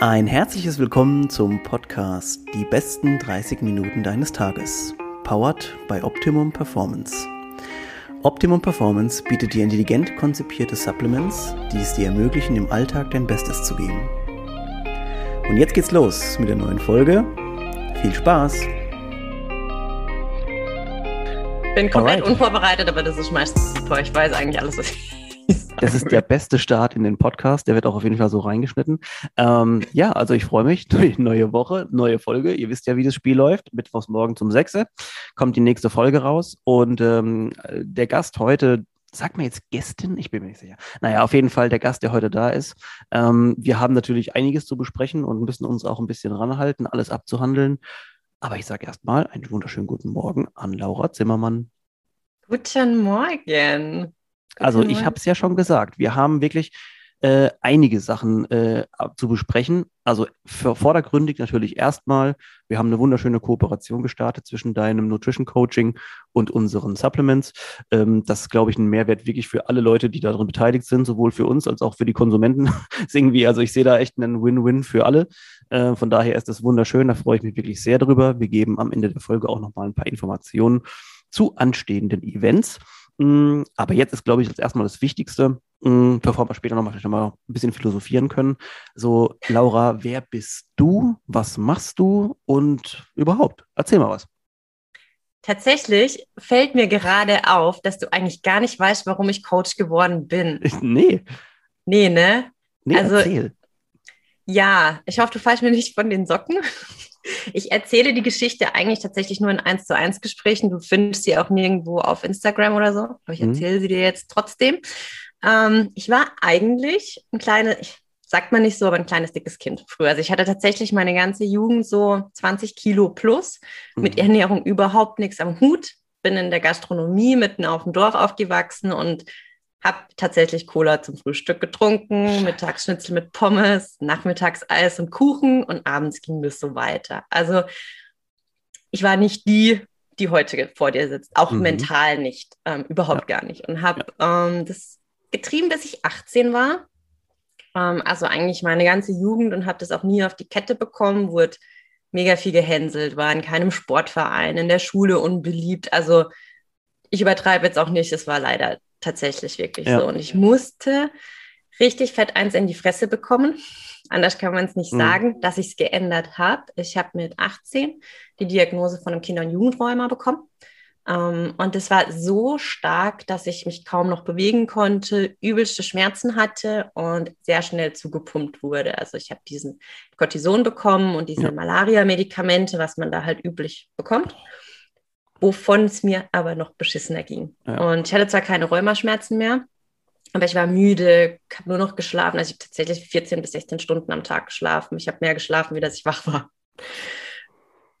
Ein herzliches Willkommen zum Podcast Die besten 30 Minuten deines Tages. Powered by Optimum Performance. Optimum Performance bietet dir intelligent konzipierte Supplements, die es dir ermöglichen, im Alltag dein Bestes zu geben. Und jetzt geht's los mit der neuen Folge. Viel Spaß! bin komplett Alright. unvorbereitet, aber das ist meistens super. Ich weiß eigentlich alles, was ich das ist der beste Start in den Podcast. Der wird auch auf jeden Fall so reingeschnitten. Ähm, ja, also ich freue mich. Neue Woche, neue Folge. Ihr wisst ja, wie das Spiel läuft. Mittwochs morgen zum 6. kommt die nächste Folge raus. Und ähm, der Gast heute, sagt mir jetzt Gästin? Ich bin mir nicht sicher. Naja, auf jeden Fall der Gast, der heute da ist. Ähm, wir haben natürlich einiges zu besprechen und müssen uns auch ein bisschen ranhalten, alles abzuhandeln. Aber ich sage erstmal einen wunderschönen guten Morgen an Laura Zimmermann. Guten Morgen. Also ich habe es ja schon gesagt, wir haben wirklich äh, einige Sachen äh, zu besprechen. Also vordergründig natürlich erstmal, wir haben eine wunderschöne Kooperation gestartet zwischen deinem Nutrition Coaching und unseren Supplements. Ähm, das ist, glaube ich, ein Mehrwert wirklich für alle Leute, die daran beteiligt sind, sowohl für uns als auch für die Konsumenten. irgendwie, also ich sehe da echt einen Win-Win für alle. Äh, von daher ist das wunderschön, da freue ich mich wirklich sehr drüber. Wir geben am Ende der Folge auch nochmal ein paar Informationen zu anstehenden Events. Mm, aber jetzt ist, glaube ich, das erstmal das Wichtigste, mm, bevor wir später nochmal vielleicht nochmal ein bisschen philosophieren können. So, Laura, wer bist du? Was machst du? Und überhaupt, erzähl mal was. Tatsächlich fällt mir gerade auf, dass du eigentlich gar nicht weißt, warum ich Coach geworden bin. Nee. Nee, ne? Nee, also, erzähl. Ja, ich hoffe, du fallst mir nicht von den Socken. Ich erzähle die Geschichte eigentlich tatsächlich nur in 1 zu 1 Gesprächen. Du findest sie auch nirgendwo auf Instagram oder so. Aber ich mhm. erzähle mhm. sie dir jetzt trotzdem. Ähm, ich war eigentlich ein kleines, sagt man nicht so, aber ein kleines dickes Kind früher. Also ich hatte tatsächlich meine ganze Jugend so 20 Kilo plus, mhm. mit Ernährung überhaupt nichts am Hut. Bin in der Gastronomie mitten auf dem Dorf aufgewachsen und habe tatsächlich Cola zum Frühstück getrunken, mittags Schnitzel mit Pommes, nachmittags Eis und Kuchen und abends ging das so weiter. Also ich war nicht die, die heute vor dir sitzt, auch mhm. mental nicht, ähm, überhaupt ja. gar nicht. Und habe ja. ähm, das getrieben, bis ich 18 war. Ähm, also eigentlich meine ganze Jugend und habe das auch nie auf die Kette bekommen, wurde mega viel gehänselt, war in keinem Sportverein, in der Schule unbeliebt. Also ich übertreibe jetzt auch nicht, es war leider tatsächlich wirklich ja. so. Und ich musste richtig fett eins in die Fresse bekommen. Anders kann man es nicht mhm. sagen, dass ich es geändert habe. Ich habe mit 18 die Diagnose von einem Kinder- und Jugendrheuma bekommen. Um, ähm, und es war so stark, dass ich mich kaum noch bewegen konnte, übelste Schmerzen hatte und sehr schnell zugepumpt wurde. Also ich habe diesen Cortison bekommen und diese ja. Malaria-Medikamente, was man da halt üblich bekommt wovon es mir aber noch beschissener ging. Ja. Und ich hatte zwar keine Rheumaschmerzen mehr, aber ich war müde, habe nur noch geschlafen. Also ich habe tatsächlich 14 bis 16 Stunden am Tag geschlafen. Ich habe mehr geschlafen, wie dass ich wach war.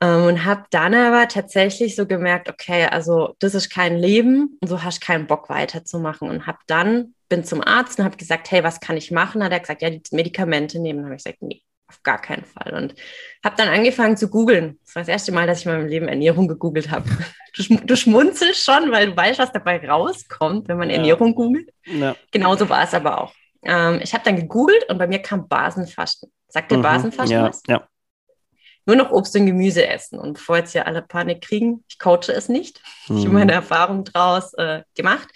Ähm, und habe dann aber tatsächlich so gemerkt, okay, also das ist kein Leben und so hast du keinen Bock weiterzumachen. Und habe dann, bin zum Arzt und habe gesagt, hey, was kann ich machen? Hat er gesagt, ja, die Medikamente nehmen. Dann habe ich gesagt, nee, auf gar keinen Fall. Und habe dann angefangen zu googeln. Das war das erste Mal, dass ich in meinem Leben Ernährung gegoogelt habe. Du, du, schmunzelst schon, weil du weißt, was dabei rauskommt, wenn man ja. Ernährung googelt. Ja. Genauso war es aber auch. Ähm, ich habe dann gegoogelt und bei mir kam Basenfasten. Sagt dir mhm. Basenfasten ja. was? Ja. Nur noch Obst und Gemüse essen. Und bevor jetzt hier alle Panik kriegen, ich coache es nicht. Mhm. Ich habe meine Erfahrung draus äh, gemacht.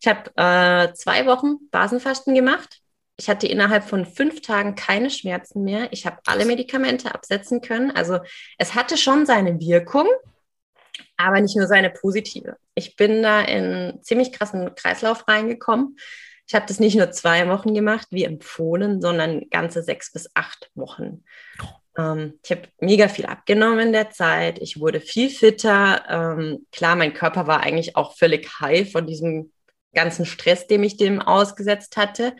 Ich habe äh, zwei Wochen Basenfasten gemacht ich hatte innerhalb von fünf Tagen keine Schmerzen mehr. Ich habe alle Medikamente absetzen können. Also es hatte schon seine Wirkung, aber nicht nur seine positive. Ich bin da in einen ziemlich krassen Kreislauf reingekommen. Ich habe das nicht nur zwei Wochen gemacht, wie empfohlen, sondern ganze sechs bis acht Wochen. Ähm, ich habe mega viel abgenommen in der Zeit. Ich wurde viel fitter. Ähm, klar, mein Körper war eigentlich auch völlig high von diesem ganzen Stress, dem ich dem ausgesetzt hatte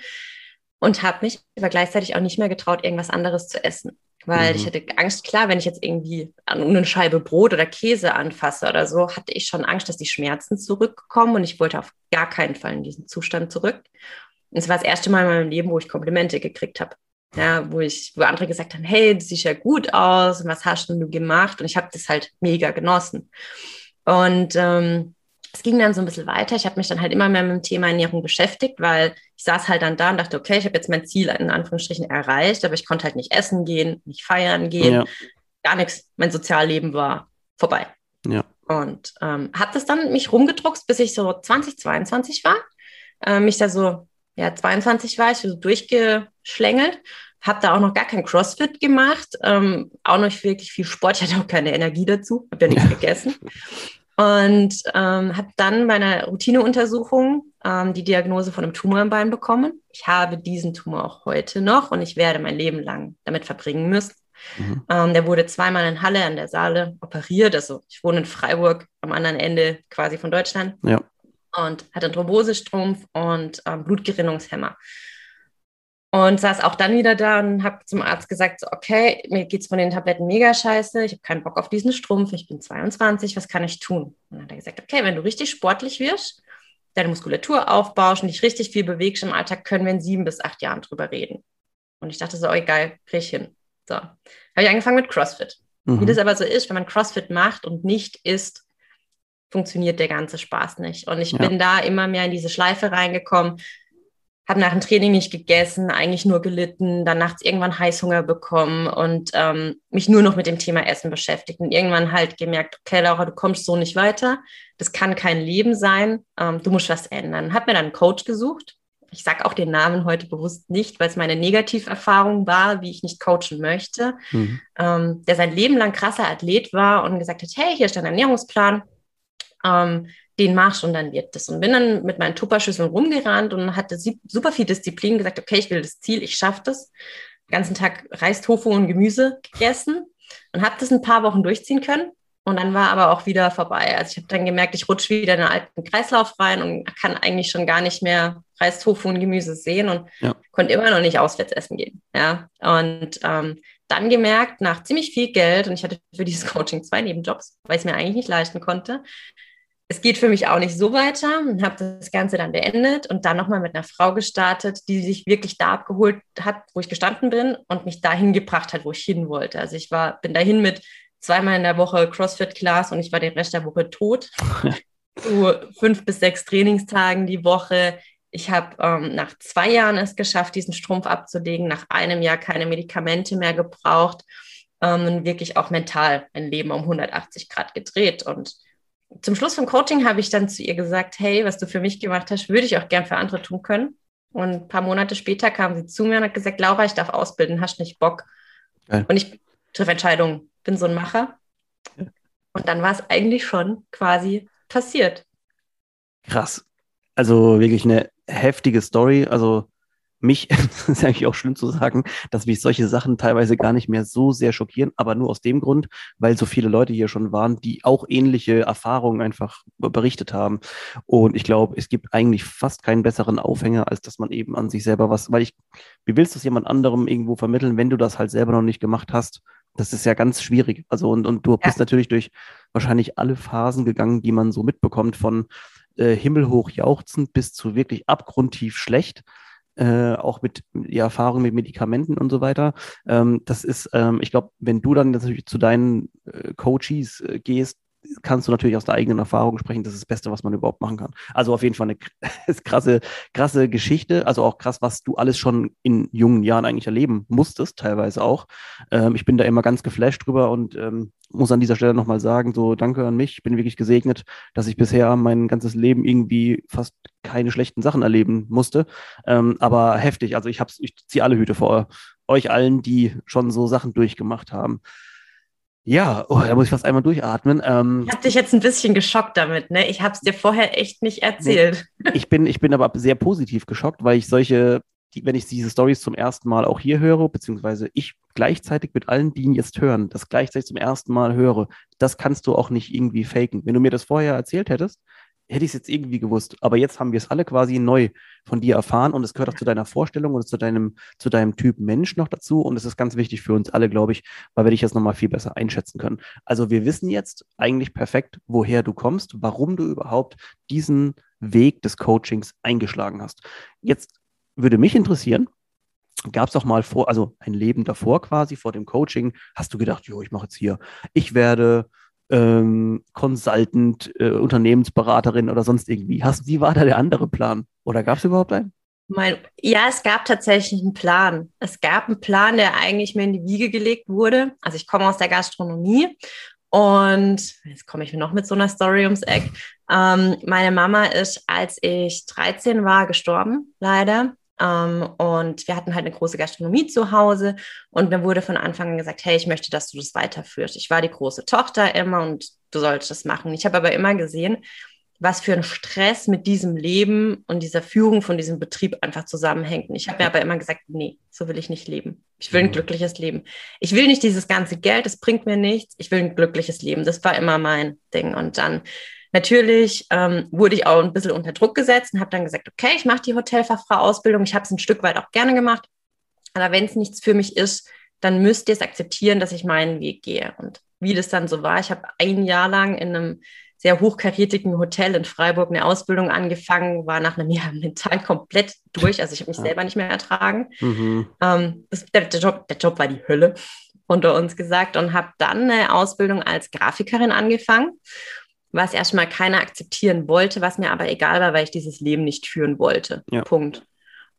und habe mich aber gleichzeitig auch nicht mehr getraut, irgendwas anderes zu essen. Weil mhm. ich hatte Angst, klar, wenn ich jetzt irgendwie an eine Scheibe Brot oder Käse anfasse oder so, hatte ich schon Angst, dass die Schmerzen zurückkommen und ich wollte auf gar keinen Fall in diesen Zustand zurück. Und es war das erste Mal in meinem Leben, wo ich Komplimente gekriegt habe. Ja, wo ich, wo andere gesagt haben, hey, du siehst ja gut aus, was hast du gemacht? Und ich habe das halt mega genossen. Und ähm, es ging dann so ein bisschen weiter. Ich habe mich dann halt immer mehr mit dem Thema Ernährung beschäftigt, weil ich saß halt dann da und dachte, okay, ich habe jetzt mein Ziel in Anführungsstrichen erreicht, aber ich konnte halt nicht essen gehen, nicht feiern gehen, ja. gar nichts. Mein Sozialleben war vorbei. Ja. Und ähm, habe das dann mich rumgedruckt, bis ich so 2022 war. Äh, mich da so, ja, 22 war ich, so durchgeschlängelt. Habe da auch noch gar kein CrossFit gemacht, ähm, auch noch wirklich viel Sport. Ich hatte auch keine Energie dazu, habe ja nichts gegessen. Und ähm, habe dann bei einer Routineuntersuchung ähm, die Diagnose von einem Tumor im Bein bekommen. Ich habe diesen Tumor auch heute noch und ich werde mein Leben lang damit verbringen müssen. Mhm. Ähm, der wurde zweimal in Halle an der Saale operiert. Also ich wohne in Freiburg am anderen Ende quasi von Deutschland. Ja. Und hatte einen Thrombosestrumpf und ähm, Blutgerinnungshemmer. Und saß auch dann wieder da und habe zum Arzt gesagt, so, okay, mir geht es von den Tabletten mega scheiße, ich habe keinen Bock auf diesen Strumpf, ich bin 22, was kann ich tun? Und dann hat er gesagt, okay, wenn du richtig sportlich wirst, deine Muskulatur aufbaust und dich richtig viel bewegst im Alltag, können wir in sieben bis acht Jahren drüber reden. Und ich dachte so, oh, egal, krieg ich hin. So, habe ich angefangen mit CrossFit. Mhm. Wie das aber so ist, wenn man CrossFit macht und nicht isst, funktioniert der ganze Spaß nicht. Und ich ja. bin da immer mehr in diese Schleife reingekommen, habe nach dem Training nicht gegessen, eigentlich nur gelitten, dann nachts irgendwann Heißhunger bekommen und ähm, mich nur noch mit dem Thema Essen beschäftigt und irgendwann halt gemerkt, okay, Laura, du kommst so nicht weiter, das kann kein Leben sein, ähm, du musst was ändern. Hab mir dann einen Coach gesucht. Ich sage auch den Namen heute bewusst nicht, weil es meine Negativerfahrung war, wie ich nicht coachen möchte, mhm. ähm, der sein Leben lang krasser Athlet war und gesagt hat, hey, hier ist dein Ernährungsplan, ähm, den machst und dann wird das. Und bin dann mit meinen Tupperschüsseln rumgerannt und hatte super viel Disziplin, gesagt, okay, ich will das Ziel, ich schaffe das. Den ganzen Tag Reis, Tofu und Gemüse gegessen und habe das ein paar Wochen durchziehen können. Und dann war aber auch wieder vorbei. Also ich habe dann gemerkt, ich rutsche wieder in einen alten Kreislauf rein und kann eigentlich schon gar nicht mehr Reis, Tofu und Gemüse sehen und ja. konnte immer noch nicht auswärts essen gehen. Ja, und ähm, dann gemerkt, nach ziemlich viel Geld, und ich hatte für dieses Coaching zwei Nebenjobs, weil ich es mir eigentlich nicht leisten konnte, es geht für mich auch nicht so weiter und habe das Ganze dann beendet und dann nochmal mit einer Frau gestartet, die sich wirklich da abgeholt hat, wo ich gestanden bin und mich dahin gebracht hat, wo ich hin wollte. Also ich war, bin dahin mit zweimal in der Woche CrossFit-Class und ich war den Rest der Woche tot. so fünf bis sechs Trainingstagen die Woche. Ich habe ähm, nach zwei Jahren es geschafft, diesen Strumpf abzulegen, nach einem Jahr keine Medikamente mehr gebraucht ähm, wirklich auch mental ein Leben um 180 Grad gedreht und zum Schluss vom Coaching habe ich dann zu ihr gesagt, hey, was du für mich gemacht hast, würde ich auch gern für andere tun können. Und ein paar Monate später kam sie zu mir und hat gesagt, Laura, ich darf ausbilden, hast nicht Bock? Geil. Und ich treffe Entscheidungen, bin so ein Macher. Und dann war es eigentlich schon quasi passiert. Krass. Also wirklich eine heftige Story. Also mich, das ist eigentlich auch schlimm zu sagen, dass mich solche Sachen teilweise gar nicht mehr so sehr schockieren, aber nur aus dem Grund, weil so viele Leute hier schon waren, die auch ähnliche Erfahrungen einfach berichtet haben. Und ich glaube, es gibt eigentlich fast keinen besseren Aufhänger, als dass man eben an sich selber was, weil ich, wie willst du es jemand anderem irgendwo vermitteln, wenn du das halt selber noch nicht gemacht hast? Das ist ja ganz schwierig. Also, und, und du ja. bist natürlich durch wahrscheinlich alle Phasen gegangen, die man so mitbekommt, von äh, himmelhoch jauchzend bis zu wirklich abgrundtief schlecht äh, auch mit die Erfahrung mit Medikamenten und so weiter. Ähm, das ist, ähm, ich glaube, wenn du dann natürlich zu deinen äh, Coaches äh, gehst, kannst du natürlich aus der eigenen Erfahrung sprechen. Das ist das Beste, was man überhaupt machen kann. Also auf jeden Fall eine krasse, krasse Geschichte. Also auch krass, was du alles schon in jungen Jahren eigentlich erleben musstest, teilweise auch. Ähm, ich bin da immer ganz geflasht drüber und ähm, muss an dieser Stelle nochmal sagen, so danke an mich. Ich bin wirklich gesegnet, dass ich bisher mein ganzes Leben irgendwie fast keine schlechten Sachen erleben musste. Ähm, aber heftig. Also ich hab's, ich ziehe alle Hüte vor euch allen, die schon so Sachen durchgemacht haben. Ja, oh, da muss ich fast einmal durchatmen. Ähm, ich habe dich jetzt ein bisschen geschockt damit, ne? Ich habe es dir vorher echt nicht erzählt. Nee, ich, bin, ich bin aber sehr positiv geschockt, weil ich solche, die, wenn ich diese Stories zum ersten Mal auch hier höre, beziehungsweise ich gleichzeitig mit allen, die ihn jetzt hören, das gleichzeitig zum ersten Mal höre, das kannst du auch nicht irgendwie faken. Wenn du mir das vorher erzählt hättest, hätte ich es jetzt irgendwie gewusst. Aber jetzt haben wir es alle quasi neu von dir erfahren und es gehört auch zu deiner Vorstellung und zu deinem, zu deinem Typ Mensch noch dazu. Und es ist ganz wichtig für uns alle, glaube ich, weil wir dich jetzt nochmal viel besser einschätzen können. Also wir wissen jetzt eigentlich perfekt, woher du kommst, warum du überhaupt diesen Weg des Coachings eingeschlagen hast. Jetzt würde mich interessieren, gab es auch mal vor, also ein Leben davor quasi, vor dem Coaching, hast du gedacht, jo, ich mache jetzt hier, ich werde ähm, Consultant, äh, Unternehmensberaterin oder sonst irgendwie. Hast, wie war da der andere Plan? Oder gab es überhaupt einen? Mein, ja, es gab tatsächlich einen Plan. Es gab einen Plan, der eigentlich mir in die Wiege gelegt wurde. Also ich komme aus der Gastronomie und jetzt komme ich noch mit so einer Story ums Eck. Ähm, meine Mama ist, als ich 13 war, gestorben, leider. Ähm, und wir hatten halt eine große Gastronomie zu Hause und mir wurde von Anfang an gesagt, hey, ich möchte, dass du das weiterführst. Ich war die große Tochter immer und du solltest das machen. Ich habe aber immer gesehen, was für ein Stress mit diesem Leben und dieser Führung von diesem Betrieb einfach zusammenhängt. Und ich habe mir aber immer gesagt, nee, so will ich nicht leben. Ich will ein mhm. glückliches Leben. Ich will nicht dieses ganze Geld, das bringt mir nichts. Ich will ein glückliches Leben. Das war immer mein Ding. Und dann natürlich ähm, wurde ich auch ein bisschen unter Druck gesetzt und habe dann gesagt, okay, ich mache die Hotelfachfrau-Ausbildung. Ich habe es ein Stück weit auch gerne gemacht. Aber wenn es nichts für mich ist, dann müsst ihr es akzeptieren, dass ich meinen Weg gehe. Und wie das dann so war, ich habe ein Jahr lang in einem sehr hochkarätigen Hotel in Freiburg eine Ausbildung angefangen, war nach einem Jahr mental komplett durch. Also ich habe mich selber nicht mehr ertragen. Mhm. Ähm, das, der, der, Job, der Job war die Hölle, unter uns gesagt, und habe dann eine Ausbildung als Grafikerin angefangen, was erstmal keiner akzeptieren wollte, was mir aber egal war, weil ich dieses Leben nicht führen wollte. Ja. Punkt.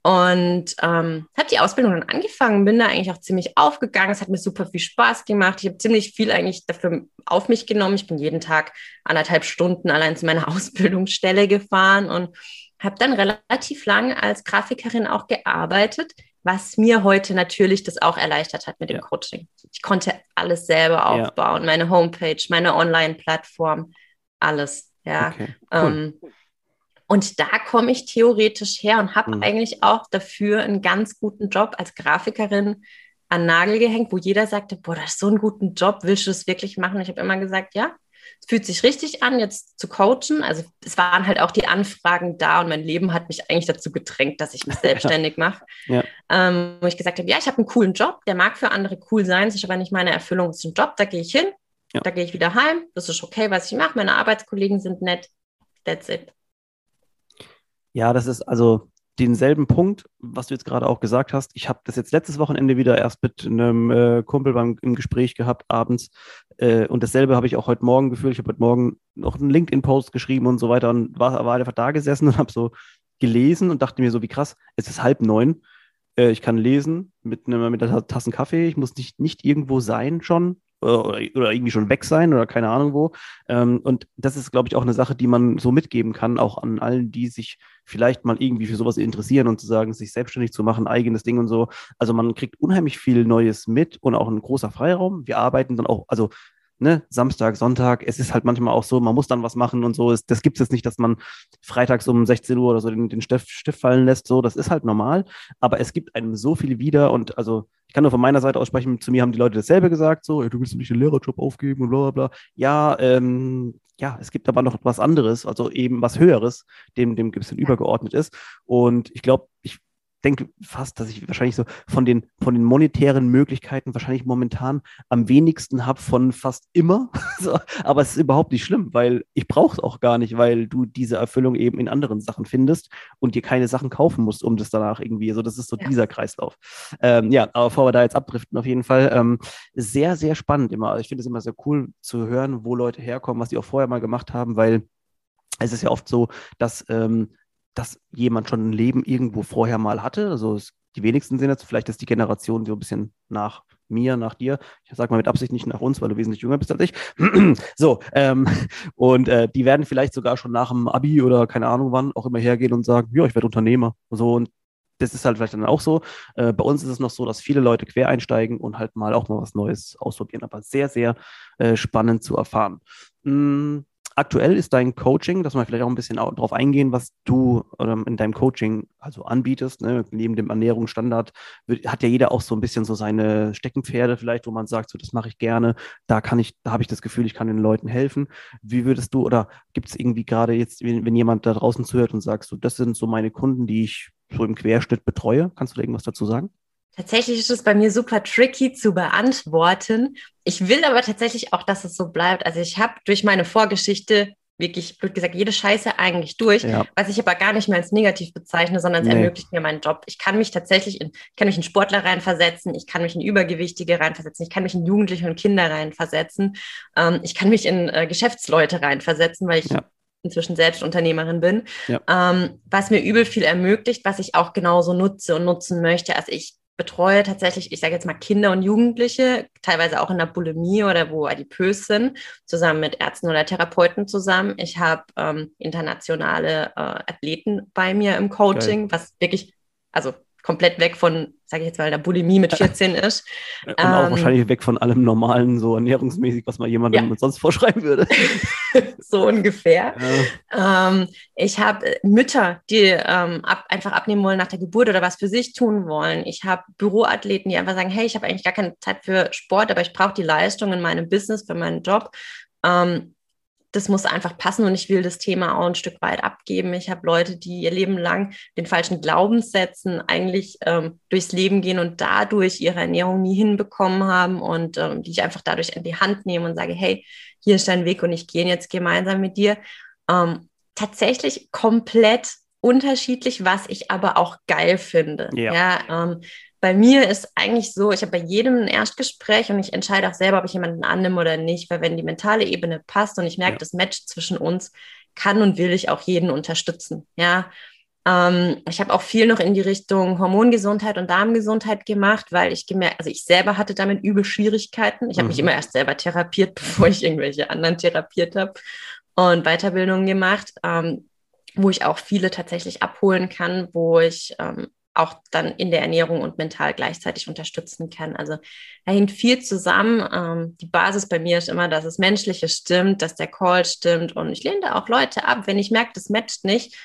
Und ähm, habe die Ausbildung dann angefangen, bin da eigentlich auch ziemlich aufgegangen. Es hat mir super viel Spaß gemacht. Ich habe ziemlich viel eigentlich dafür auf mich genommen. Ich bin jeden Tag anderthalb Stunden allein zu meiner Ausbildungsstelle gefahren und habe dann relativ lang als Grafikerin auch gearbeitet, was mir heute natürlich das auch erleichtert hat mit dem ja. Coaching. Ich konnte alles selber aufbauen, ja. meine Homepage, meine Online-Plattform, alles. Ja. Okay. Cool. Ähm, und da komme ich theoretisch her und habe mhm. eigentlich auch dafür einen ganz guten Job als Grafikerin an Nagel gehängt, wo jeder sagte, boah, das ist so ein guten Job, willst du es wirklich machen? Ich habe immer gesagt, ja, es fühlt sich richtig an, jetzt zu coachen. Also es waren halt auch die Anfragen da und mein Leben hat mich eigentlich dazu gedrängt, dass ich mich selbstständig mache. Ja. Ähm, wo ich gesagt habe, ja, ich habe einen coolen Job, der mag für andere cool sein, es ist aber nicht meine Erfüllung, es ist ein Job, da gehe ich hin, ja. da gehe ich wieder heim, das ist okay, was ich mache, meine Arbeitskollegen sind nett, that's it. Ja, das ist also denselben Punkt, was du jetzt gerade auch gesagt hast. Ich habe das jetzt letztes Wochenende wieder erst mit einem äh, Kumpel beim, im Gespräch gehabt, abends. Äh, und dasselbe habe ich auch heute Morgen gefühlt. Ich habe heute Morgen noch einen LinkedIn-Post geschrieben und so weiter und war, war einfach da gesessen und habe so gelesen und dachte mir so, wie krass, es ist halb neun. Äh, ich kann lesen mit, einer, mit einer Tasse Kaffee. Ich muss nicht, nicht irgendwo sein schon oder, oder irgendwie schon weg sein oder keine Ahnung wo. Ähm, und das ist, glaube ich, auch eine Sache, die man so mitgeben kann, auch an allen, die sich vielleicht mal irgendwie für sowas interessieren und zu sagen, sich selbstständig zu machen, eigenes Ding und so. Also man kriegt unheimlich viel Neues mit und auch ein großer Freiraum. Wir arbeiten dann auch, also ne, Samstag, Sonntag, es ist halt manchmal auch so, man muss dann was machen und so. Das gibt es jetzt nicht, dass man freitags um 16 Uhr oder so den, den Stift, Stift fallen lässt. So, das ist halt normal. Aber es gibt einem so viel wieder und also ich kann nur von meiner Seite aussprechen, zu mir haben die Leute dasselbe gesagt, so, du willst nicht den Lehrerjob aufgeben und bla bla bla. Ja, ähm, ja, es gibt aber noch was anderes, also eben was Höheres, dem, dem ein bisschen übergeordnet ist. Und ich glaube, ich denke fast, dass ich wahrscheinlich so von den, von den monetären Möglichkeiten wahrscheinlich momentan am wenigsten habe von fast immer. so, aber es ist überhaupt nicht schlimm, weil ich brauche es auch gar nicht, weil du diese Erfüllung eben in anderen Sachen findest und dir keine Sachen kaufen musst, um das danach irgendwie. Also das ist so ja. dieser Kreislauf. Ähm, ja, aber bevor wir da jetzt abdriften, auf jeden Fall ähm, sehr, sehr spannend immer. Ich finde es immer sehr cool zu hören, wo Leute herkommen, was die auch vorher mal gemacht haben, weil es ist ja oft so, dass ähm, dass jemand schon ein Leben irgendwo vorher mal hatte. Also es, die wenigsten sind jetzt, vielleicht ist die Generation so ein bisschen nach mir, nach dir. Ich sage mal mit Absicht nicht nach uns, weil du wesentlich jünger bist als ich. so, ähm, und äh, die werden vielleicht sogar schon nach dem Abi oder keine Ahnung wann auch immer hergehen und sagen, ja, ich werde Unternehmer. So, und das ist halt vielleicht dann auch so. Äh, bei uns ist es noch so, dass viele Leute quer einsteigen und halt mal auch mal was Neues ausprobieren. Aber sehr, sehr äh, spannend zu erfahren. Mm, aktuell ist dein Coaching, dass wir vielleicht auch ein bisschen darauf eingehen, was du ähm, in deinem Coaching also anbietest. Ne? Neben dem Ernährungsstandard hat ja jeder auch so ein bisschen so seine Steckenpferde vielleicht, wo man sagt, so das mache ich gerne, da kann ich, da habe ich das Gefühl, ich kann den Leuten helfen. Wie würdest du oder gibt es irgendwie gerade jetzt, wenn, wenn jemand da draußen zuhört und sagst, so das sind so meine Kunden, die ich so im Querschnitt betreue, kannst du da irgendwas dazu sagen? Tatsächlich ist es bei mir super tricky zu beantworten. Ich will aber tatsächlich auch, dass es so bleibt. Also ich habe durch meine Vorgeschichte wirklich, blöd gesagt, jede Scheiße eigentlich durch, ja. was ich aber gar nicht mehr als negativ bezeichne, sondern es nee. ermöglicht mir meinen Job. Ich kann mich tatsächlich in, ich kann mich in Sportler reinversetzen, ich kann mich in Übergewichtige reinversetzen, ich kann mich in Jugendliche und Kinder reinversetzen, ähm, ich kann mich in äh, Geschäftsleute reinversetzen, weil ich ja. inzwischen selbst Unternehmerin bin, ja. ähm, was mir übel viel ermöglicht, was ich auch genauso nutze und nutzen möchte. Also ich betreue tatsächlich, ich sage jetzt mal Kinder und Jugendliche, teilweise auch in der Bulimie oder wo adipös sind, zusammen mit Ärzten oder Therapeuten zusammen. Ich habe ähm, internationale äh, Athleten bei mir im Coaching, Geil. was wirklich, also komplett weg von, sage ich jetzt mal, der Bulimie mit 14 ist. Und ähm, auch wahrscheinlich weg von allem Normalen, so ernährungsmäßig, was man jemandem ja. sonst vorschreiben würde. so ungefähr. Ja. Ähm, ich habe äh, Mütter, die ähm, ab, einfach abnehmen wollen nach der Geburt oder was für sich tun wollen. Ich habe Büroathleten, die einfach sagen, hey, ich habe eigentlich gar keine Zeit für Sport, aber ich brauche die Leistung in meinem Business, für meinen Job. Ähm, das muss einfach passen und ich will das Thema auch ein Stück weit abgeben. Ich habe Leute, die ihr Leben lang den falschen Glaubenssätzen eigentlich ähm, durchs Leben gehen und dadurch ihre Ernährung nie hinbekommen haben und ähm, die ich einfach dadurch in die Hand nehme und sage, hey, hier ist dein Weg und ich gehe jetzt gemeinsam mit dir. Ähm, tatsächlich komplett unterschiedlich, was ich aber auch geil finde. Ja, ja ähm, bei mir ist eigentlich so, ich habe bei jedem ein Erstgespräch und ich entscheide auch selber, ob ich jemanden annehme oder nicht, weil wenn die mentale Ebene passt und ich merke, ja. das Match zwischen uns kann und will ich auch jeden unterstützen. Ja, ähm, ich habe auch viel noch in die Richtung Hormongesundheit und Darmgesundheit gemacht, weil ich gemerkt, also ich selber hatte damit übel Schwierigkeiten. Ich habe mhm. mich immer erst selber therapiert, bevor ich irgendwelche anderen therapiert habe und Weiterbildungen gemacht, ähm, wo ich auch viele tatsächlich abholen kann, wo ich ähm, auch dann in der Ernährung und mental gleichzeitig unterstützen kann. Also da hängt viel zusammen. Ähm, die Basis bei mir ist immer, dass das Menschliche stimmt, dass der Call stimmt und ich lehne da auch Leute ab. Wenn ich merke, das matcht nicht,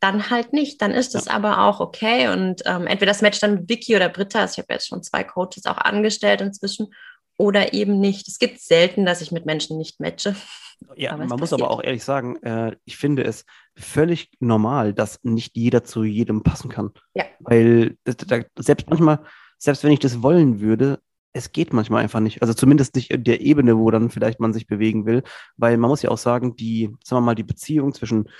dann halt nicht. Dann ist es ja. aber auch okay. Und ähm, entweder das matcht dann mit Vicky oder Britta. Also ich habe jetzt schon zwei Coaches auch angestellt inzwischen oder eben nicht. Es gibt selten, dass ich mit Menschen nicht matche. Ja, aber man muss aber auch ehrlich sagen, äh, ich finde es völlig normal, dass nicht jeder zu jedem passen kann. Ja. Weil das, das, selbst manchmal, selbst wenn ich das wollen würde, es geht manchmal einfach nicht. Also zumindest nicht in der Ebene, wo dann vielleicht man sich bewegen will. Weil man muss ja auch sagen, die, sagen wir mal, die Beziehung zwischen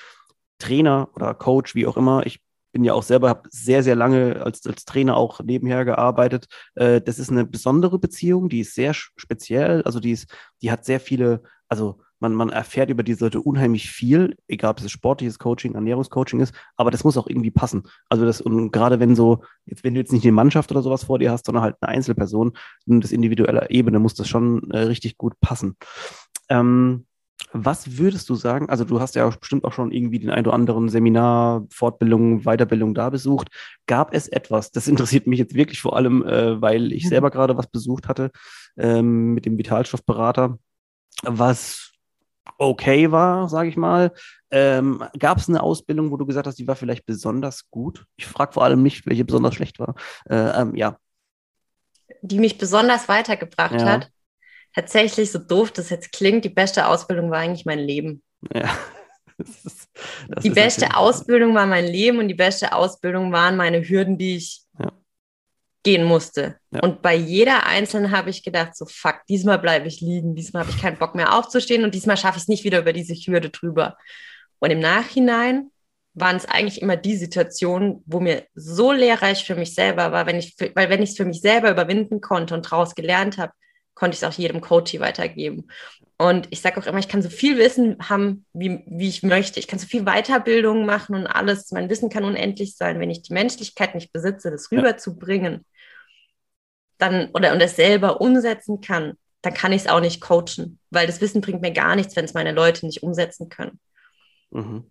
Trainer oder Coach, wie auch immer, ich bin ja auch selber, habe sehr, sehr lange als, als Trainer auch nebenher gearbeitet. Äh, das ist eine besondere Beziehung, die ist sehr speziell, also die ist, die hat sehr viele, also man, man erfährt über diese Leute unheimlich viel, egal ob es sportliches Coaching, Ernährungscoaching ist, aber das muss auch irgendwie passen. Also das, und gerade wenn so, jetzt, wenn du jetzt nicht eine Mannschaft oder sowas vor dir hast, sondern halt eine Einzelperson, das individuelle Ebene muss das schon äh, richtig gut passen. Ähm, was würdest du sagen? Also, du hast ja bestimmt auch schon irgendwie den ein oder anderen Seminar, Fortbildung, Weiterbildung da besucht. Gab es etwas, das interessiert mich jetzt wirklich vor allem, äh, weil ich mhm. selber gerade was besucht hatte ähm, mit dem Vitalstoffberater, was okay war, sage ich mal. Ähm, Gab es eine Ausbildung, wo du gesagt hast, die war vielleicht besonders gut? Ich frage vor allem nicht, welche besonders schlecht war. Äh, ähm, ja. Die mich besonders weitergebracht ja. hat. Tatsächlich, so doof das jetzt klingt, die beste Ausbildung war eigentlich mein Leben. Ja. Das ist, das die beste Ausbildung war mein Leben und die beste Ausbildung waren meine Hürden, die ich ja. gehen musste. Ja. Und bei jeder einzelnen habe ich gedacht, so fuck, diesmal bleibe ich liegen, diesmal habe ich keinen Bock mehr aufzustehen und diesmal schaffe ich es nicht wieder über diese Hürde drüber. Und im Nachhinein waren es eigentlich immer die Situationen, wo mir so lehrreich für mich selber war, wenn ich, weil wenn ich es für mich selber überwinden konnte und daraus gelernt habe, konnte ich es auch jedem Coachie weitergeben. Und ich sage auch immer, ich kann so viel Wissen haben, wie, wie ich möchte. Ich kann so viel Weiterbildung machen und alles. Mein Wissen kann unendlich sein. Wenn ich die Menschlichkeit nicht besitze, das rüberzubringen, dann oder und es selber umsetzen kann, dann kann ich es auch nicht coachen, weil das Wissen bringt mir gar nichts, wenn es meine Leute nicht umsetzen können. Mhm.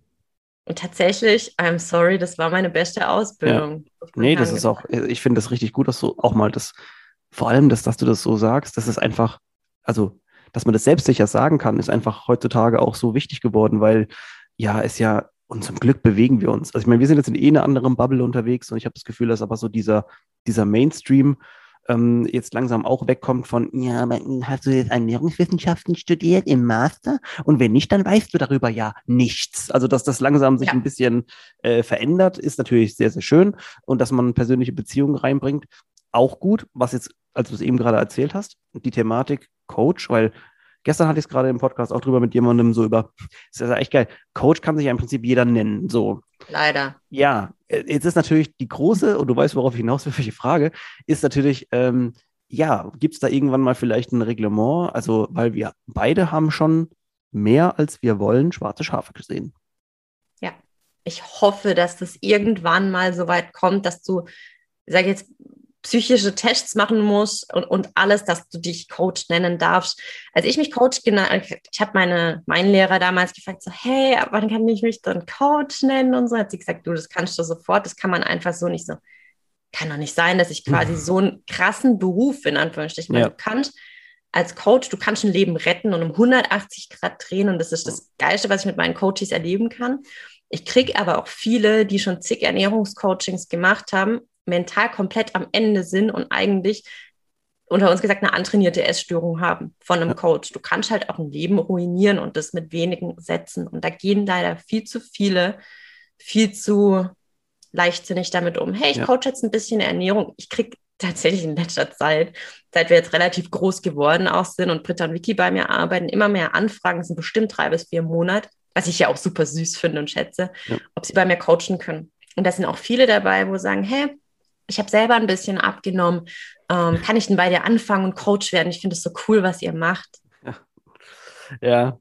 Und tatsächlich, I'm sorry, das war meine beste Ausbildung. Ja. Nee, das ist auch, ich finde das richtig gut, dass du auch mal das vor allem, dass, dass du das so sagst, das ist einfach, also, dass man das selbstsicher sagen kann, ist einfach heutzutage auch so wichtig geworden, weil ja, es ja, und zum Glück bewegen wir uns. Also ich meine, wir sind jetzt in eh einer anderen Bubble unterwegs und ich habe das Gefühl, dass aber so dieser, dieser Mainstream ähm, jetzt langsam auch wegkommt von, ja, aber hast du jetzt Ernährungswissenschaften studiert im Master? Und wenn nicht, dann weißt du darüber ja nichts. Also, dass das langsam sich ja. ein bisschen äh, verändert, ist natürlich sehr, sehr schön. Und dass man persönliche Beziehungen reinbringt, auch gut. Was jetzt als du es eben gerade erzählt hast, die Thematik Coach, weil Gestern hatte ich es gerade im Podcast auch drüber mit jemandem so über, ist ja echt geil. Coach kann sich ja im Prinzip jeder nennen. So. Leider. Ja, jetzt ist natürlich die große, und du weißt, worauf ich hinaus will, welche Frage, ist natürlich, ähm, ja, gibt es da irgendwann mal vielleicht ein Reglement? Also, weil wir beide haben schon mehr als wir wollen schwarze Schafe gesehen. Ja, ich hoffe, dass das irgendwann mal so weit kommt, dass du, sag jetzt, psychische Tests machen musst und, und alles, dass du dich Coach nennen darfst. Als ich mich Coach genannt, ich habe meine, meinen Lehrer damals gefragt, so, hey, wann kann ich mich dann Coach nennen und so, hat sie gesagt, du, das kannst du sofort, das kann man einfach so nicht so. Kann doch nicht sein, dass ich quasi mhm. so einen krassen Beruf, in Anführungsstrichen, ja. du kannst als Coach, du kannst ein Leben retten und um 180 Grad drehen und das ist das Geilste, was ich mit meinen Coaches erleben kann. Ich kriege aber auch viele, die schon zig Ernährungscoachings gemacht haben, mental komplett am Ende sind und eigentlich unter uns gesagt eine antrainierte Essstörung haben von einem Coach. Du kannst halt auch ein Leben ruinieren und das mit wenigen Sätzen. Und da gehen leider viel zu viele, viel zu leichtsinnig damit um. Hey, ich ja. coach jetzt ein bisschen Ernährung. Ich kriege tatsächlich in letzter Zeit, seit wir jetzt relativ groß geworden auch sind und Britta und Vicky bei mir arbeiten, immer mehr Anfragen, sind bestimmt drei bis vier Monate, was ich ja auch super süß finde und schätze, ja. ob sie bei mir coachen können. Und da sind auch viele dabei, wo sagen, hey, ich habe selber ein bisschen abgenommen. Ähm, kann ich denn bei dir anfangen und Coach werden? Ich finde es so cool, was ihr macht. Ja. ja.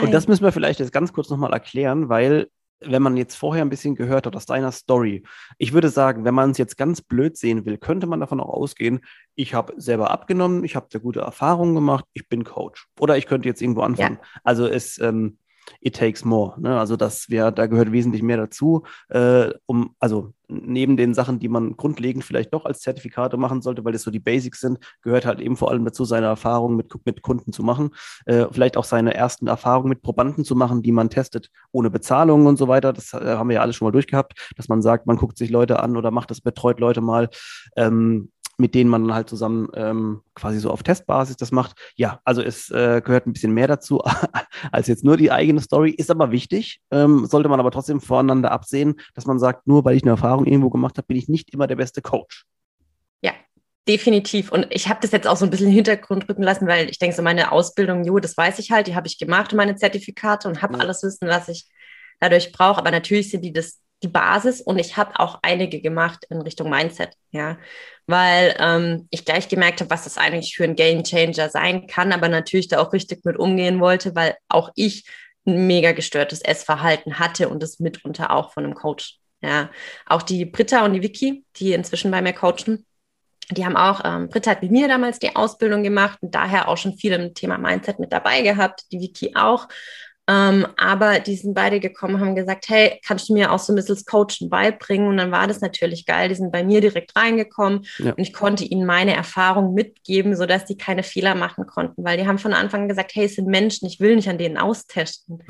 Und das müssen wir vielleicht jetzt ganz kurz nochmal erklären, weil wenn man jetzt vorher ein bisschen gehört hat aus deiner Story, ich würde sagen, wenn man es jetzt ganz blöd sehen will, könnte man davon auch ausgehen, ich habe selber abgenommen, ich habe sehr gute Erfahrungen gemacht, ich bin Coach. Oder ich könnte jetzt irgendwo anfangen. Ja. Also es, ähm, it takes more. Ne? Also das wäre, da gehört wesentlich mehr dazu, äh, um, also neben den Sachen, die man grundlegend vielleicht doch als Zertifikate machen sollte, weil das so die Basics sind, gehört halt eben vor allem dazu, seine Erfahrungen mit, mit Kunden zu machen, äh, vielleicht auch seine ersten Erfahrungen mit Probanden zu machen, die man testet, ohne Bezahlung und so weiter. Das äh, haben wir ja alles schon mal durchgehabt, dass man sagt, man guckt sich Leute an oder macht das, betreut Leute mal. Ähm, mit denen man dann halt zusammen ähm, quasi so auf Testbasis das macht. Ja, also es äh, gehört ein bisschen mehr dazu als jetzt nur die eigene Story, ist aber wichtig, ähm, sollte man aber trotzdem voneinander absehen, dass man sagt, nur weil ich eine Erfahrung irgendwo gemacht habe, bin ich nicht immer der beste Coach. Ja, definitiv. Und ich habe das jetzt auch so ein bisschen in den Hintergrund rücken lassen, weil ich denke, so meine Ausbildung, jo, das weiß ich halt, die habe ich gemacht, meine Zertifikate und habe ja. alles Wissen, was ich dadurch brauche. Aber natürlich sind die das die Basis und ich habe auch einige gemacht in Richtung Mindset, ja, weil ähm, ich gleich gemerkt habe, was das eigentlich für ein Game Changer sein kann, aber natürlich da auch richtig mit umgehen wollte, weil auch ich ein mega gestörtes Essverhalten hatte und das mitunter auch von einem Coach. Ja, auch die Britta und die Vicky, die inzwischen bei mir coachen, die haben auch, ähm, Britta hat mit mir damals die Ausbildung gemacht und daher auch schon viel im Thema Mindset mit dabei gehabt, die Vicky auch. Ähm, aber die sind beide gekommen, haben gesagt, hey, kannst du mir auch so ein bisschen das Coachen beibringen? Und dann war das natürlich geil. Die sind bei mir direkt reingekommen ja. und ich konnte ihnen meine Erfahrung mitgeben, sodass die keine Fehler machen konnten, weil die haben von Anfang an gesagt, hey, es sind Menschen, ich will nicht an denen austesten.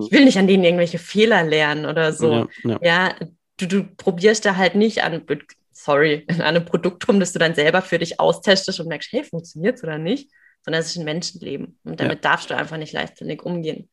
Ich will nicht an denen irgendwelche Fehler lernen oder so. Ja, ja. ja du, du probierst da halt nicht an, sorry, an einem Produkt rum, das du dann selber für dich austestest und merkst, hey, funktioniert es oder nicht? Sondern es ist ein Menschenleben. Und damit darfst du einfach nicht leichtsinnig umgehen.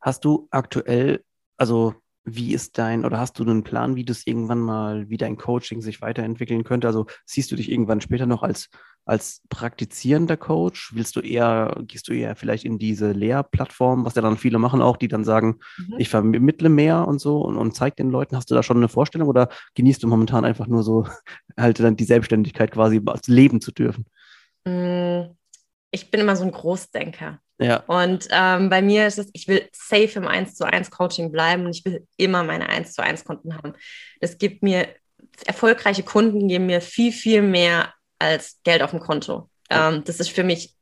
Hast du aktuell, also wie ist dein, oder hast du einen Plan, wie das irgendwann mal, wie dein Coaching sich weiterentwickeln könnte? Also siehst du dich irgendwann später noch als, als praktizierender Coach? Willst du eher, gehst du eher vielleicht in diese Lehrplattform, was ja dann viele machen auch, die dann sagen, mhm. ich vermittle mehr und so und, und zeig den Leuten, hast du da schon eine Vorstellung oder genießt du momentan einfach nur so halt dann die Selbstständigkeit quasi als leben zu dürfen? Mm, ich bin immer so ein Großdenker. Ja. Und ähm, bei mir ist es, ich will safe im 1 zu 1 Coaching bleiben und ich will immer meine 1 zu 1 Kunden haben. Das gibt mir, erfolgreiche Kunden geben mir viel, viel mehr als Geld auf dem Konto. Ähm, das ist für mich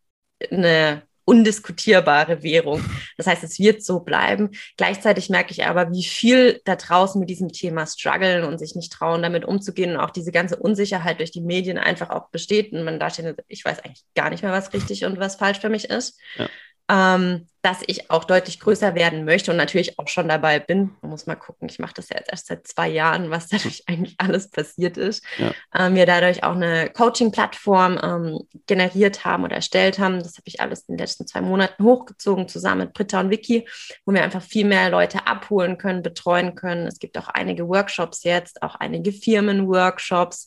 eine undiskutierbare Währung. Das heißt, es wird so bleiben. Gleichzeitig merke ich aber, wie viel da draußen mit diesem Thema strugglen und sich nicht trauen, damit umzugehen und auch diese ganze Unsicherheit durch die Medien einfach auch besteht und man da steht, ich weiß eigentlich gar nicht mehr, was richtig und was falsch für mich ist. Ja. Ähm, dass ich auch deutlich größer werden möchte und natürlich auch schon dabei bin. Man muss mal gucken, ich mache das ja jetzt erst seit zwei Jahren, was dadurch eigentlich alles passiert ist. Ja. Ähm, wir dadurch auch eine Coaching-Plattform ähm, generiert haben oder erstellt haben. Das habe ich alles in den letzten zwei Monaten hochgezogen, zusammen mit Britta und Vicky, wo wir einfach viel mehr Leute abholen können, betreuen können. Es gibt auch einige Workshops jetzt, auch einige Firmen-Workshops.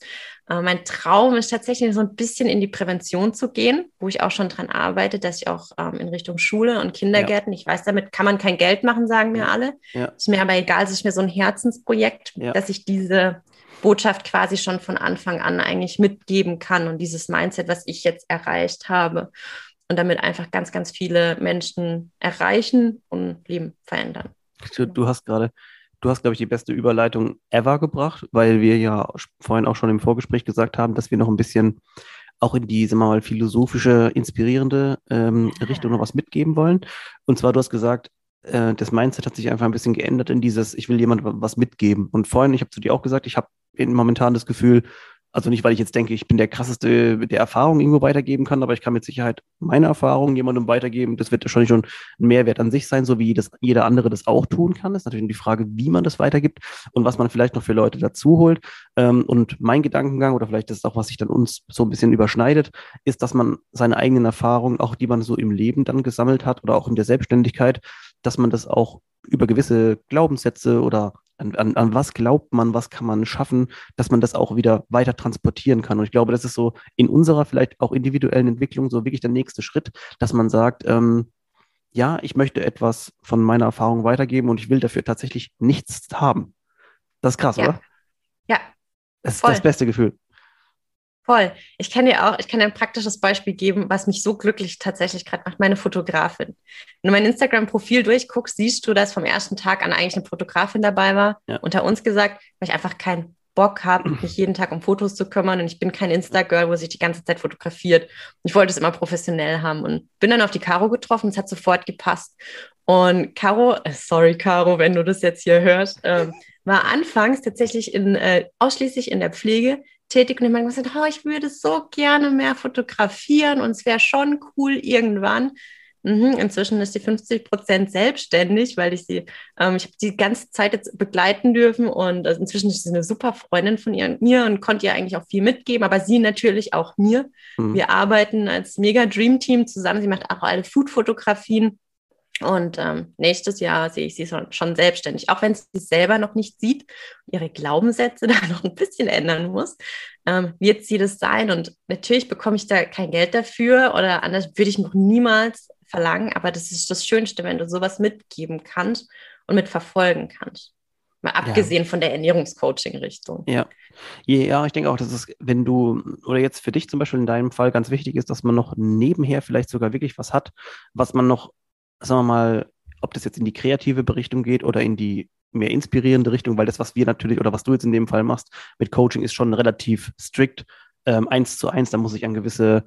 Äh, mein Traum ist tatsächlich so ein bisschen in die Prävention zu gehen, wo ich auch schon dran arbeite, dass ich auch ähm, in Richtung Schule und Kindergärten, ja. ich weiß, damit kann man kein Geld machen, sagen mir alle. Ja. Ist mir aber egal, es ist mir so ein Herzensprojekt, ja. dass ich diese Botschaft quasi schon von Anfang an eigentlich mitgeben kann und dieses Mindset, was ich jetzt erreicht habe und damit einfach ganz, ganz viele Menschen erreichen und Leben verändern. Du, du hast gerade Du hast, glaube ich, die beste Überleitung ever gebracht, weil wir ja vorhin auch schon im Vorgespräch gesagt haben, dass wir noch ein bisschen auch in die, sagen wir mal, philosophische, inspirierende ähm, Richtung noch was mitgeben wollen. Und zwar, du hast gesagt, äh, das Mindset hat sich einfach ein bisschen geändert in dieses, ich will jemandem was mitgeben. Und vorhin, ich habe zu dir auch gesagt, ich habe momentan das Gefühl, also nicht, weil ich jetzt denke, ich bin der krasseste, der Erfahrung irgendwo weitergeben kann, aber ich kann mit Sicherheit meine Erfahrungen jemandem weitergeben. Das wird wahrscheinlich schon ein Mehrwert an sich sein, so wie das jeder andere das auch tun kann. Das ist natürlich die Frage, wie man das weitergibt und was man vielleicht noch für Leute dazu holt. Ähm, und mein Gedankengang, oder vielleicht ist es auch, was sich dann uns so ein bisschen überschneidet, ist, dass man seine eigenen Erfahrungen, auch die man so im Leben dann gesammelt hat oder auch in der Selbstständigkeit, dass man das auch über gewisse Glaubenssätze oder an, an, an was glaubt man, was kann man schaffen, dass man das auch wieder weiter transportieren kann. Und ich glaube, das ist so in unserer vielleicht auch individuellen Entwicklung so wirklich der nächste Schritt, dass man sagt, ähm, ja, ich möchte etwas von meiner Erfahrung weitergeben und ich will dafür tatsächlich nichts haben. Das ist krass, ja. oder? Ja. Das ist Voll. das beste Gefühl. Voll. Ich kann dir auch, ich kann dir ein praktisches Beispiel geben, was mich so glücklich tatsächlich gerade macht. Meine Fotografin. Wenn du mein Instagram-Profil durchguckst, siehst du, dass vom ersten Tag an eigentlich eine Fotografin dabei war. Ja. Unter uns gesagt, weil ich einfach keinen Bock habe, mich jeden Tag um Fotos zu kümmern und ich bin kein Insta-Girl, wo sich die ganze Zeit fotografiert. Ich wollte es immer professionell haben und bin dann auf die Caro getroffen. Es hat sofort gepasst. Und Caro, äh, sorry Caro, wenn du das jetzt hier hörst, äh, war anfangs tatsächlich in, äh, ausschließlich in der Pflege tätig und ich meine, gesagt, oh, ich würde so gerne mehr fotografieren und es wäre schon cool irgendwann. Mhm, inzwischen ist sie 50 Prozent selbstständig, weil ich sie, ähm, ich habe die ganze Zeit jetzt begleiten dürfen und also inzwischen ist sie eine super Freundin von ihr und mir und konnte ihr eigentlich auch viel mitgeben, aber sie natürlich auch mir. Mhm. Wir arbeiten als mega Dream Team zusammen. Sie macht auch alle Food-Fotografien und ähm, nächstes Jahr sehe ich sie schon selbstständig, auch wenn sie es selber noch nicht sieht, ihre Glaubenssätze da noch ein bisschen ändern muss, ähm, wird sie das sein. Und natürlich bekomme ich da kein Geld dafür oder anders würde ich noch niemals verlangen. Aber das ist das Schönste, wenn du sowas mitgeben kannst und mitverfolgen kannst. Mal abgesehen ja. von der Ernährungscoaching-Richtung. Ja. ja, ich denke auch, dass es, wenn du, oder jetzt für dich zum Beispiel in deinem Fall ganz wichtig ist, dass man noch nebenher vielleicht sogar wirklich was hat, was man noch sagen wir mal, ob das jetzt in die kreative Richtung geht oder in die mehr inspirierende Richtung, weil das, was wir natürlich oder was du jetzt in dem Fall machst mit Coaching, ist schon relativ strikt ähm, eins zu eins. Da muss ich an gewisse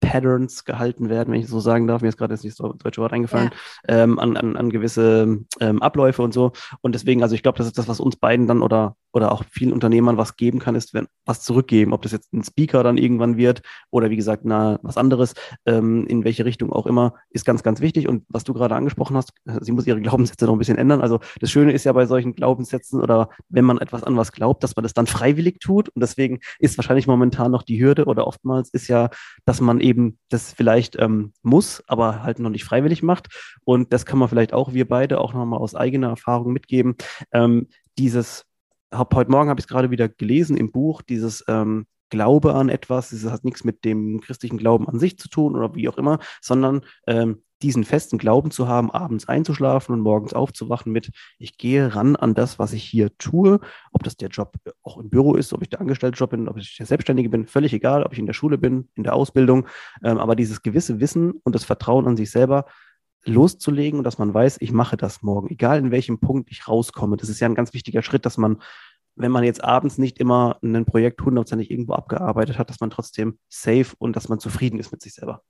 Patterns gehalten werden, wenn ich so sagen darf. Mir ist gerade jetzt nicht das deutsche Wort eingefallen, ja. ähm, an, an, an gewisse ähm, Abläufe und so. Und deswegen, also ich glaube, das ist das, was uns beiden dann oder, oder auch vielen Unternehmern was geben kann, ist wenn, was zurückgeben. Ob das jetzt ein Speaker dann irgendwann wird oder wie gesagt, na, was anderes, ähm, in welche Richtung auch immer, ist ganz, ganz wichtig. Und was du gerade angesprochen hast, sie muss ihre Glaubenssätze noch ein bisschen ändern. Also das Schöne ist ja bei solchen Glaubenssätzen oder wenn man etwas an was glaubt, dass man das dann freiwillig tut. Und deswegen ist wahrscheinlich momentan noch die Hürde oder oftmals ist ja, dass man eben das vielleicht ähm, muss, aber halt noch nicht freiwillig macht. Und das kann man vielleicht auch wir beide auch nochmal aus eigener Erfahrung mitgeben. Ähm, dieses, hab, heute Morgen habe ich es gerade wieder gelesen im Buch, dieses ähm, Glaube an etwas, das hat nichts mit dem christlichen Glauben an sich zu tun oder wie auch immer, sondern ähm, diesen festen Glauben zu haben, abends einzuschlafen und morgens aufzuwachen mit, ich gehe ran an das, was ich hier tue, ob das der Job auch im Büro ist, ob ich der Angestellte bin, ob ich der Selbstständige bin, völlig egal, ob ich in der Schule bin, in der Ausbildung, ähm, aber dieses gewisse Wissen und das Vertrauen an sich selber loszulegen und dass man weiß, ich mache das morgen, egal in welchem Punkt ich rauskomme. Das ist ja ein ganz wichtiger Schritt, dass man wenn man jetzt abends nicht immer ein Projekt hundertprozentig irgendwo abgearbeitet hat, dass man trotzdem safe und dass man zufrieden ist mit sich selber.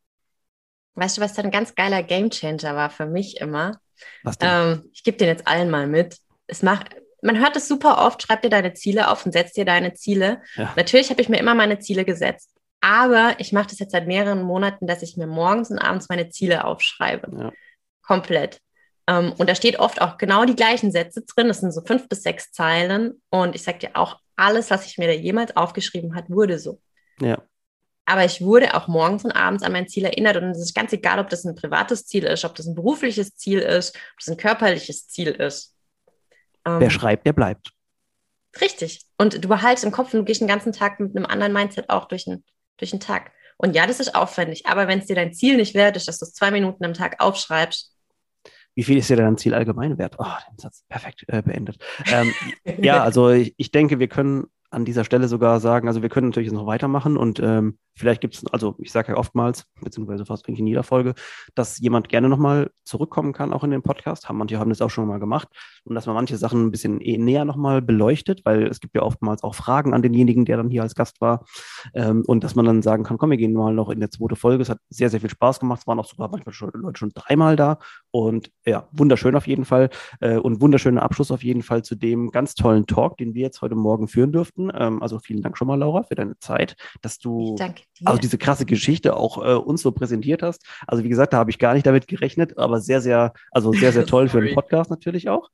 Weißt du, was da ein ganz geiler Gamechanger war für mich immer? Was denn? Ähm, ich gebe den jetzt allen mal mit. Es macht, man hört es super oft, schreib dir deine Ziele auf und setz dir deine Ziele. Ja. Natürlich habe ich mir immer meine Ziele gesetzt. Aber ich mache das jetzt seit mehreren Monaten, dass ich mir morgens und abends meine Ziele aufschreibe. Ja. Komplett. Ähm, und da steht oft auch genau die gleichen Sätze drin. Das sind so fünf bis sechs Zeilen. Und ich sage dir auch, alles, was ich mir da jemals aufgeschrieben habe, wurde so. Ja. Aber ich wurde auch morgens und abends an mein Ziel erinnert. Und es ist ganz egal, ob das ein privates Ziel ist, ob das ein berufliches Ziel ist, ob das ein körperliches Ziel ist. Ähm, Wer schreibt, der bleibt. Richtig. Und du behaltest im Kopf und du gehst den ganzen Tag mit einem anderen Mindset auch durch den, durch den Tag. Und ja, das ist aufwendig. Aber wenn es dir dein Ziel nicht wert ist, dass du es zwei Minuten am Tag aufschreibst, wie viel ist dir dein Ziel allgemein wert? Oh, den Satz perfekt äh, beendet. Ähm, ja, also ich, ich denke, wir können an dieser Stelle sogar sagen, also wir können natürlich noch weitermachen und ähm, vielleicht gibt es, also ich sage ja oftmals, beziehungsweise fast eigentlich in jeder Folge, dass jemand gerne nochmal zurückkommen kann, auch in den Podcast. Haben manche haben das auch schon mal gemacht und dass man manche Sachen ein bisschen eh näher nochmal beleuchtet, weil es gibt ja oftmals auch Fragen an denjenigen, der dann hier als Gast war. Ähm, und dass man dann sagen kann, komm, wir gehen mal noch in der zweite Folge. Es hat sehr, sehr viel Spaß gemacht. Es waren auch sogar manchmal schon Leute schon dreimal da. Und ja, wunderschön auf jeden Fall. Äh, und wunderschöner Abschluss auf jeden Fall zu dem ganz tollen Talk, den wir jetzt heute Morgen führen dürften. Ähm, also vielen Dank schon mal, Laura, für deine Zeit, dass du also diese krasse Geschichte auch äh, uns so präsentiert hast. Also wie gesagt, da habe ich gar nicht damit gerechnet, aber sehr, sehr, also sehr, sehr toll für den Podcast natürlich auch.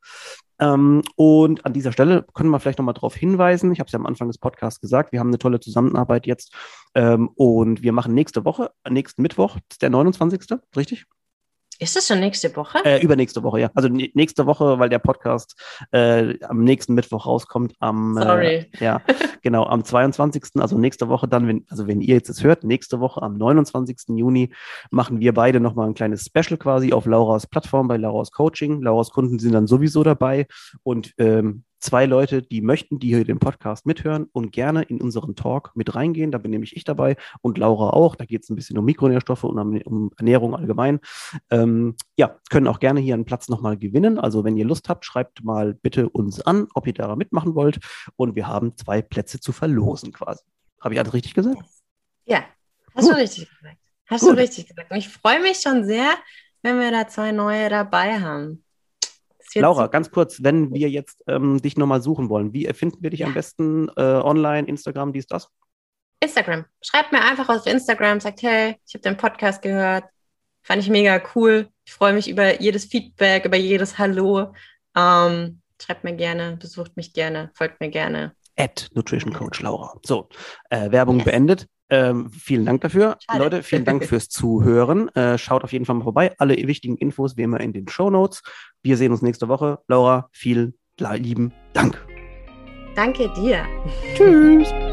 Ähm, und an dieser Stelle können wir vielleicht nochmal darauf hinweisen, ich habe es ja am Anfang des Podcasts gesagt, wir haben eine tolle Zusammenarbeit jetzt ähm, und wir machen nächste Woche, nächsten Mittwoch, der 29. richtig? Ist das schon nächste Woche? Äh, übernächste Woche, ja. Also nächste Woche, weil der Podcast äh, am nächsten Mittwoch rauskommt. Am, äh, Sorry. Äh, ja, genau, am 22. Also nächste Woche dann, wenn, also wenn ihr jetzt es hört, nächste Woche am 29. Juni machen wir beide nochmal ein kleines Special quasi auf Lauras Plattform bei Lauras Coaching. Lauras Kunden sind dann sowieso dabei und ähm, zwei Leute, die möchten, die hier den Podcast mithören und gerne in unseren Talk mit reingehen. Da bin nämlich ich dabei und Laura auch. Da geht es ein bisschen um Mikronährstoffe und um, Ernährung allgemein. Ähm, ja, können auch gerne hier einen Platz nochmal gewinnen. Also wenn ihr Lust habt, schreibt mal bitte uns an, ob ihr da mitmachen wollt. Und wir haben zwei Plätze zu verlosen quasi. Habe ich alles richtig gesagt? Ja, hast Gut. du richtig gesagt. Hast Gut. du richtig gesagt. Und ich freue mich schon sehr, wenn wir da zwei neue dabei haben. Laura, ganz kurz, wenn wir jetzt ähm, dich nochmal suchen wollen, wie erfinden wir dich ja. am besten äh, online, Instagram, dies, das? Instagram. Schreibt mir einfach auf Instagram, sagt, hey, ich habe den Podcast gehört, fand ich mega cool. Ich freue mich über jedes Feedback, über jedes Hallo. Ähm, schreibt mir gerne, besucht mich gerne, folgt mir gerne. At Nutrition Coach Laura. So, äh, Werbung yes. beendet. Ähm, vielen Dank dafür. Schade. Leute, vielen Dank fürs Zuhören. Äh, schaut auf jeden Fall mal vorbei. Alle wichtigen Infos wie immer in den Show Notes. Wir sehen uns nächste Woche. Laura, vielen lieben Dank. Danke dir. Tschüss.